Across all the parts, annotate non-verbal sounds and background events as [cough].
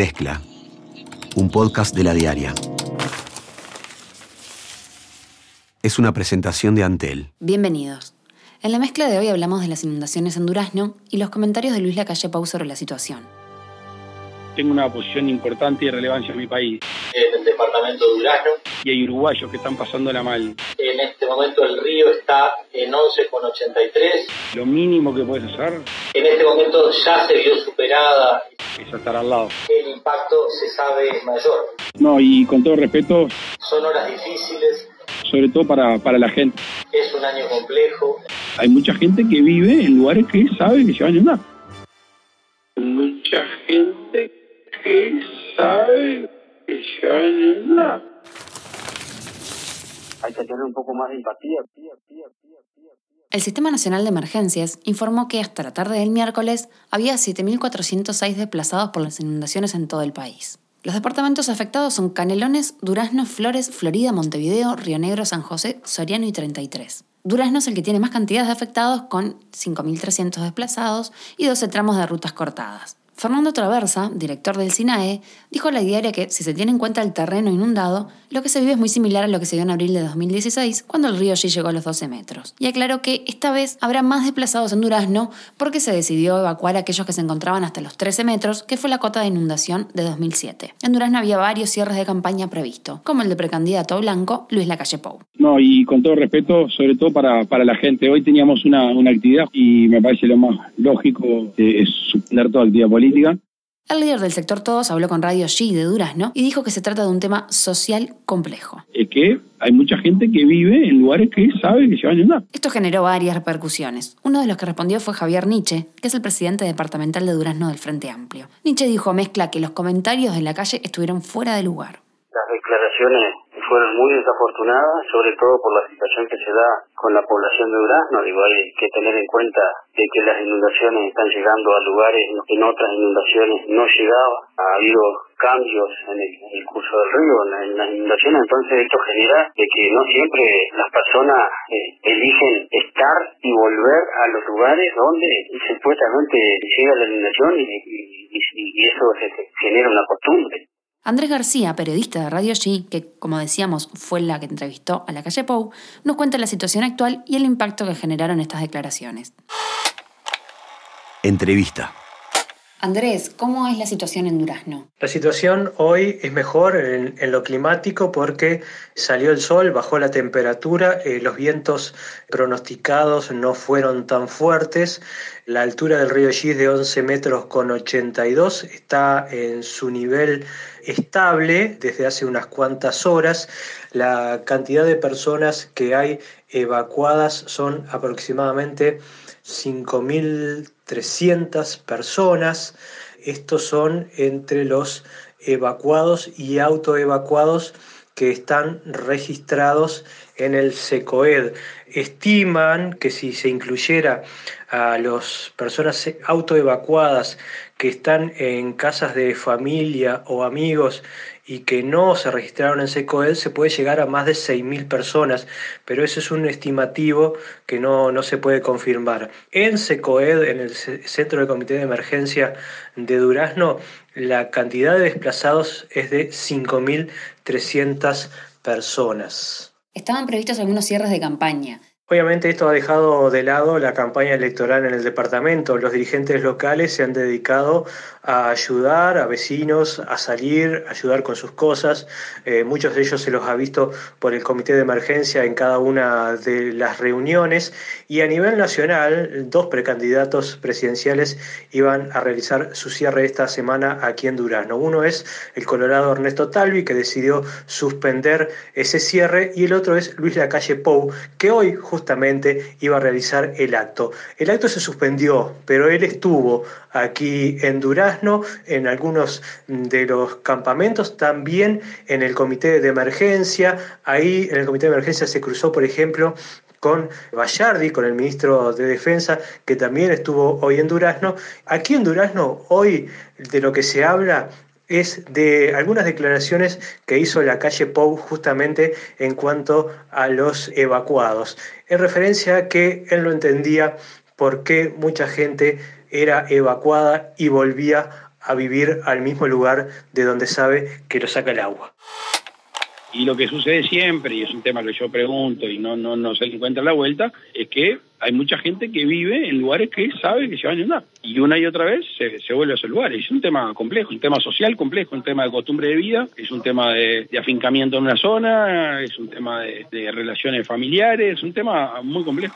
Mezcla, un podcast de la diaria. Es una presentación de Antel. Bienvenidos. En la mezcla de hoy hablamos de las inundaciones en Durazno y los comentarios de Luis Lacalle Pau sobre la situación. Tengo una posición importante y relevancia en mi país. En el departamento de Durazno. Y hay uruguayos que están pasándola mal. En este momento el río está en 11,83. Lo mínimo que puedes hacer En este momento ya se vio superada. es estar al lado. El impacto se sabe mayor. No, y con todo respeto, Son horas difíciles. sobre todo para, para la gente. Es un año complejo. Hay mucha gente que vive en lugares que sabe que se van a inundar. Mucha gente hay que un poco más de empatía. El Sistema Nacional de Emergencias informó que hasta la tarde del miércoles había 7.406 desplazados por las inundaciones en todo el país. Los departamentos afectados son Canelones, Durazno, Flores, Florida, Montevideo, Río Negro, San José, Soriano y 33. Durazno es el que tiene más cantidad de afectados con 5.300 desplazados y 12 tramos de rutas cortadas. Fernando Traversa, director del SINAE, dijo a la diaria que si se tiene en cuenta el terreno inundado, lo que se vive es muy similar a lo que se vio en abril de 2016, cuando el río allí llegó a los 12 metros. Y aclaró que esta vez habrá más desplazados en Durazno porque se decidió evacuar a aquellos que se encontraban hasta los 13 metros, que fue la cota de inundación de 2007. En Durazno había varios cierres de campaña previsto, como el de precandidato blanco Luis Lacalle Pou. No, y con todo respeto, sobre todo para, para la gente. Hoy teníamos una, una actividad y me parece lo más lógico eh, es suspender toda actividad política. El líder del sector Todos habló con Radio G de Durazno y dijo que se trata de un tema social complejo. Es que hay mucha gente que vive en lugares que sabe que se van a inundar. Esto generó varias repercusiones. Uno de los que respondió fue Javier Nietzsche, que es el presidente departamental de Durazno del Frente Amplio. Nietzsche dijo a Mezcla que los comentarios en la calle estuvieron fuera de lugar. Las declaraciones fueron muy desafortunadas, sobre todo por la situación que se da con la población de Durazno. Digo, hay que tener en cuenta de que las inundaciones están llegando a lugares que en otras inundaciones no llegaba. Ha habido cambios en el, en curso del río, en, la- en las inundaciones, entonces esto genera de que no siempre las personas eh, eligen estar y volver a los lugares donde supuestamente llega la inundación y, eso se genera una costumbre. Andrés García, periodista de Radio G, que como decíamos fue la que entrevistó a la calle Pou, nos cuenta la situación actual y el impacto que generaron estas declaraciones. Entrevista. Andrés, ¿cómo es la situación en Durazno? La situación hoy es mejor en, lo climático porque salió el sol, bajó la temperatura, eh, los vientos pronosticados no fueron tan fuertes, la altura del río Gis de 11 metros con 82 está en su nivel estable desde hace unas cuantas horas, la cantidad de personas que hay evacuadas son aproximadamente 5.300 personas. Estos son entre los evacuados y autoevacuados que están registrados en el SECOED. Estiman que si se incluyera a las personas autoevacuadas que están en casas de familia o amigos y que no se registraron en SECOED, se puede llegar a más de 6.000 personas, pero eso es un estimativo que no, no se puede confirmar. En SECOED, en el Centro de Comité de Emergencia de Durazno, la cantidad de desplazados es de 5.300 personas. Estaban previstos algunos cierres de campaña. Obviamente esto ha dejado de lado la campaña electoral en el departamento. Los dirigentes locales se han dedicado a ayudar a vecinos a salir, a ayudar con sus cosas. Eh, muchos de ellos se los ha visto por el comité de emergencia en cada una de las reuniones. Y a nivel nacional, dos precandidatos presidenciales iban a realizar su cierre esta semana aquí en Durazno. Uno es el colorado Ernesto Talvi, que decidió suspender ese cierre, y el otro es Luis Lacalle Pou, que hoy iba a realizar el acto. El acto se suspendió, pero él estuvo aquí en Durazno, en algunos de los campamentos, también en el comité de emergencia. Ahí en el comité de emergencia se cruzó, por ejemplo, con Bayardi, con el ministro de Defensa, que también estuvo hoy en Durazno. Aquí en Durazno, hoy de lo que se habla es de algunas declaraciones que hizo la calle Pou justamente en cuanto a los evacuados, en referencia a que él no entendía por qué mucha gente era evacuada y volvía a vivir al mismo lugar de donde sabe que lo saca el agua. Y lo que sucede siempre, y es un tema que yo pregunto y no, no, no se encuentra la vuelta, es que hay mucha gente que vive en lugares que sabe que se van a inundar. Y una y otra vez se, vuelve a esos lugares. Es un tema complejo, un tema social complejo, un tema de costumbre de vida, es un tema de, afincamiento en una zona, es un tema de relaciones familiares, es un tema muy complejo.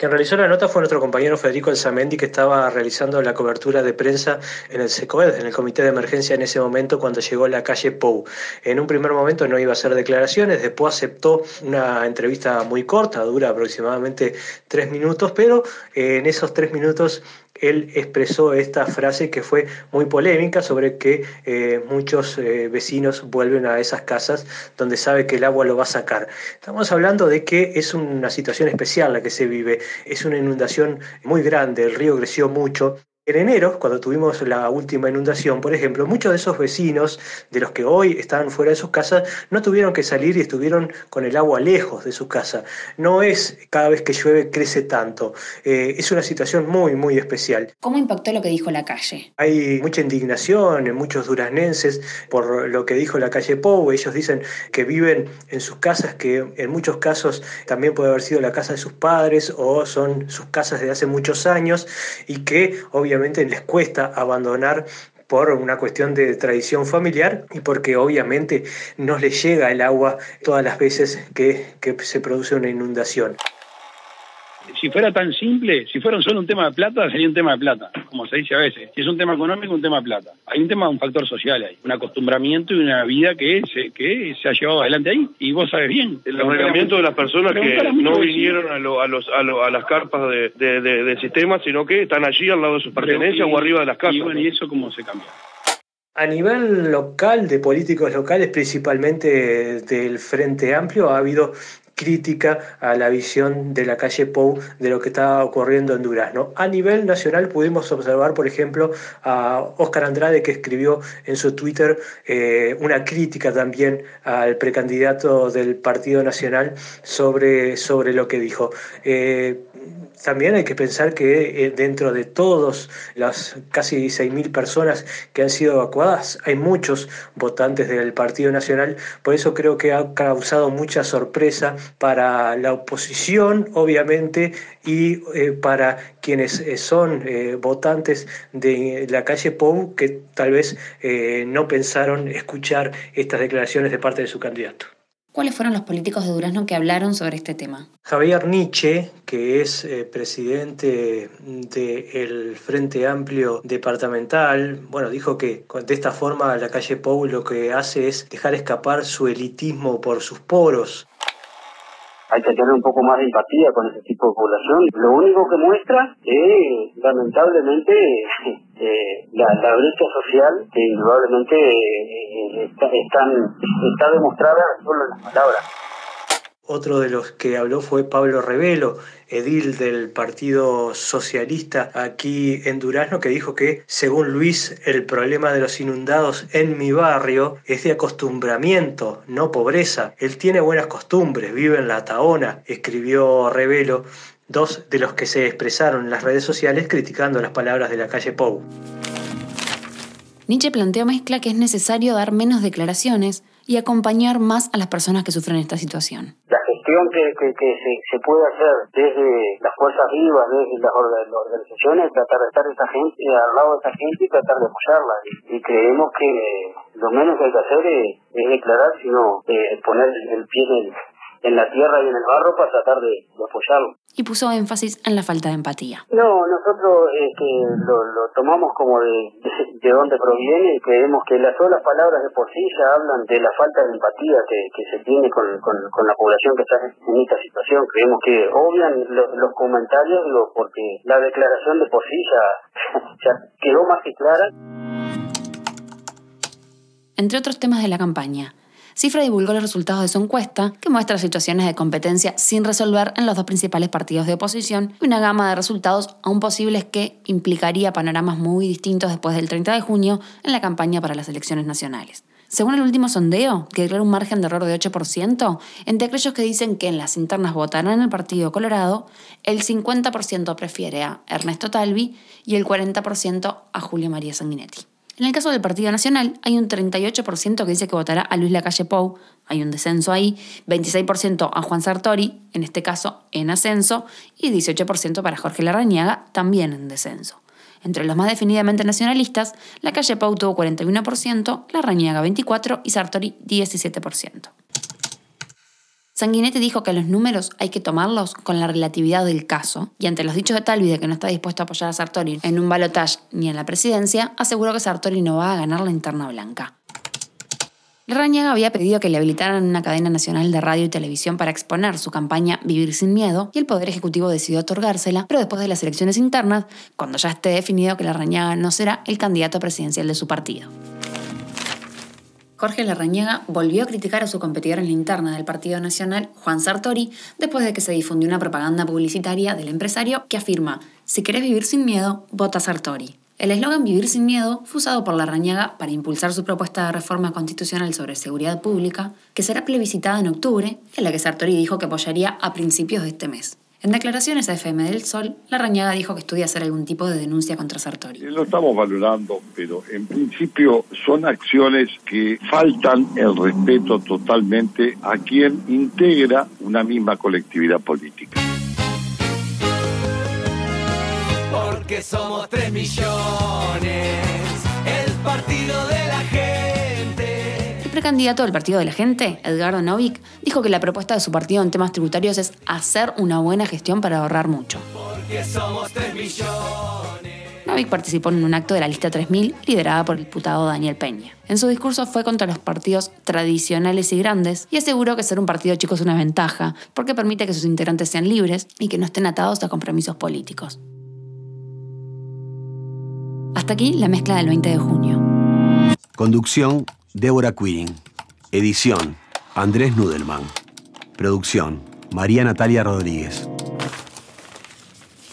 Quien realizó la nota fue nuestro compañero Federico Elzamendi, que estaba realizando la cobertura de prensa en el SECOED, en el comité de emergencia en ese momento cuando llegó la calle Pou. En un primer momento no iba a hacer declaraciones, después aceptó una entrevista muy corta, dura aproximadamente tres minutos, pero en esos tres minutos él expresó esta frase que fue muy polémica sobre que eh, muchos eh, vecinos vuelven a esas casas donde sabe que el agua lo va a sacar. Estamos hablando de que es una situación especial la que se vive, es una inundación muy grande, el río creció mucho en enero, cuando tuvimos la última inundación, por ejemplo, muchos de esos vecinos, de los que hoy estaban fuera de sus casas, no tuvieron que salir y estuvieron con el agua lejos de su casa. No es cada vez que llueve crece tanto. Eh, es una situación muy, muy especial. ¿Cómo impactó lo que dijo la calle? Hay mucha indignación en muchos duraznenses por lo que dijo la calle Pou. Ellos dicen que viven en sus casas, que en muchos casos también puede haber sido la casa de sus padres o son sus casas de hace muchos años y que obviamente les cuesta abandonar por una cuestión de tradición familiar y porque obviamente no les llega el agua todas las veces que, se produce una inundación si fuera tan simple, si fuera solo un tema de plata, sería un tema de plata, como se dice a veces. Si es un tema económico, un tema de plata. Hay un tema, un factor social ahí, un acostumbramiento y una vida que se, que se ha llevado adelante ahí. Y vos sabes bien. El arreglamiento de las personas que no vinieron a, a, los, a, las carpas de, del sistema, sino que están allí al lado de sus pertenencias o arriba de las casas. Y bueno, ¿y eso cómo se cambia? A nivel local, de políticos locales, principalmente del Frente Amplio, ha habido crítica a la visión de la calle Pou de lo que está ocurriendo en Durazno. A nivel nacional pudimos observar, por ejemplo, a Óscar Andrade que escribió en su Twitter eh, una crítica también al precandidato del Partido Nacional sobre, sobre lo que dijo. Eh, también hay que pensar que eh, dentro de todas las casi 6.000 personas que han sido evacuadas, hay muchos votantes del Partido Nacional, por eso creo que ha causado mucha sorpresa para la oposición, obviamente, y eh, para quienes eh, son votantes de la calle Pou, que tal vez no pensaron escuchar estas declaraciones de parte de su candidato. ¿Cuáles fueron los políticos de Durazno que hablaron sobre este tema? Javier Nietzsche, que es eh, presidente del Frente Amplio Departamental, bueno, dijo que de esta forma la calle Pou lo que hace es dejar escapar su elitismo por sus poros hay que tener un poco más de empatía con ese tipo de población. Lo único que muestra es, lamentablemente, [laughs] eh, la, brecha social que indudablemente eh, está, está demostrada solo en las palabras. Otro de los que habló fue Pablo Revelo, edil del Partido Socialista aquí en Durazno, que dijo que, según Luis, el problema de los inundados en mi barrio es de acostumbramiento, no pobreza. Él tiene buenas costumbres, vive en La Taona, escribió Revelo, dos de los que se expresaron en las redes sociales criticando las palabras de la calle Pou. Nietzsche planteó mezcla que es necesario dar menos declaraciones y acompañar más a las personas que sufren esta situación que, que, se, puede hacer desde las fuerzas vivas, desde las, organizaciones, tratar de estar esa gente, al lado de esa gente y tratar de apoyarla. Y, creemos que lo menos que hay que hacer es, declarar, sino eh, poner el pie en en la tierra y en el barro para tratar de, apoyarlo. Y puso énfasis en la falta de empatía. No, nosotros este, lo, lo, tomamos como de, de, dónde proviene y creemos que las solas palabras de por sí ya hablan de la falta de empatía que, que se tiene con, con, la población que está en esta situación. Creemos que obvian los comentarios porque la declaración de por sí ya, [laughs] ya quedó más que clara. Entre otros temas de la campaña, Cifra divulgó los resultados de su encuesta, que muestra situaciones de competencia sin resolver en los dos principales partidos de oposición y una gama de resultados aún posibles que implicaría panoramas muy distintos después del 30 de junio en la campaña para las elecciones nacionales. Según el último sondeo, que declara un margen de error de 8%, entre aquellos que dicen que en las internas votarán el Partido Colorado, el 50% prefiere a Ernesto Talvi y el 40% a Julio María Sanguinetti. En el caso del Partido Nacional, hay un 38% que dice que votará a Luis Lacalle Pou, hay un descenso ahí, 26% a Juan Sartori, en este caso en ascenso, y 18% para Jorge Larrañaga, también en descenso. Entre los más definidamente nacionalistas, la calle Pau tuvo 41%, la Rañaga 24% y Sartori 17%. Sanguinetti dijo que los números hay que tomarlos con la relatividad del caso, y ante los dichos de Talvi de que no está dispuesto a apoyar a Sartori en un balotaje ni en la presidencia, aseguró que Sartori no va a ganar la interna blanca. Larrañaga había pedido que le habilitaran una cadena nacional de radio y televisión para exponer su campaña Vivir sin Miedo y el Poder Ejecutivo decidió otorgársela, pero después de las elecciones internas, cuando ya esté definido que Larrañaga no será el candidato presidencial de su partido. Jorge Larrañaga volvió a criticar a su competidor en la interna del Partido Nacional, Juan Sartori, después de que se difundió una propaganda publicitaria del empresario que afirma, si querés vivir sin miedo, vota Sartori. El eslogan Vivir sin miedo fue usado por la Rañaga para impulsar su propuesta de reforma constitucional sobre seguridad pública, que será plebiscitada en octubre, en la que Sartori dijo que apoyaría a principios de este mes. En declaraciones a FM del Sol, la Rañaga dijo que estudia hacer algún tipo de denuncia contra Sartori. Lo estamos valorando, pero en principio son acciones que faltan el respeto totalmente a quien integra una misma colectividad política. que somos tres millones, el partido de precandidato del Partido de la Gente, Edgardo Novik, dijo que la propuesta de su partido en temas tributarios es hacer una buena gestión para ahorrar mucho. Porque somos tres millones. Novik participó en un acto de la lista 3000 liderada por el diputado Daniel Peña. En su discurso fue contra los partidos tradicionales y grandes y aseguró que ser un partido chico es una ventaja porque permite que sus integrantes sean libres y que no estén atados a compromisos políticos. Hasta aquí la mezcla del 20 de junio. Conducción, Débora Quirin. Edición, Andrés Nudelman. Producción, María Natalia Rodríguez.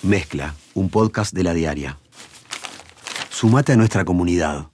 Mezcla, un podcast de la diaria. Sumate a nuestra comunidad.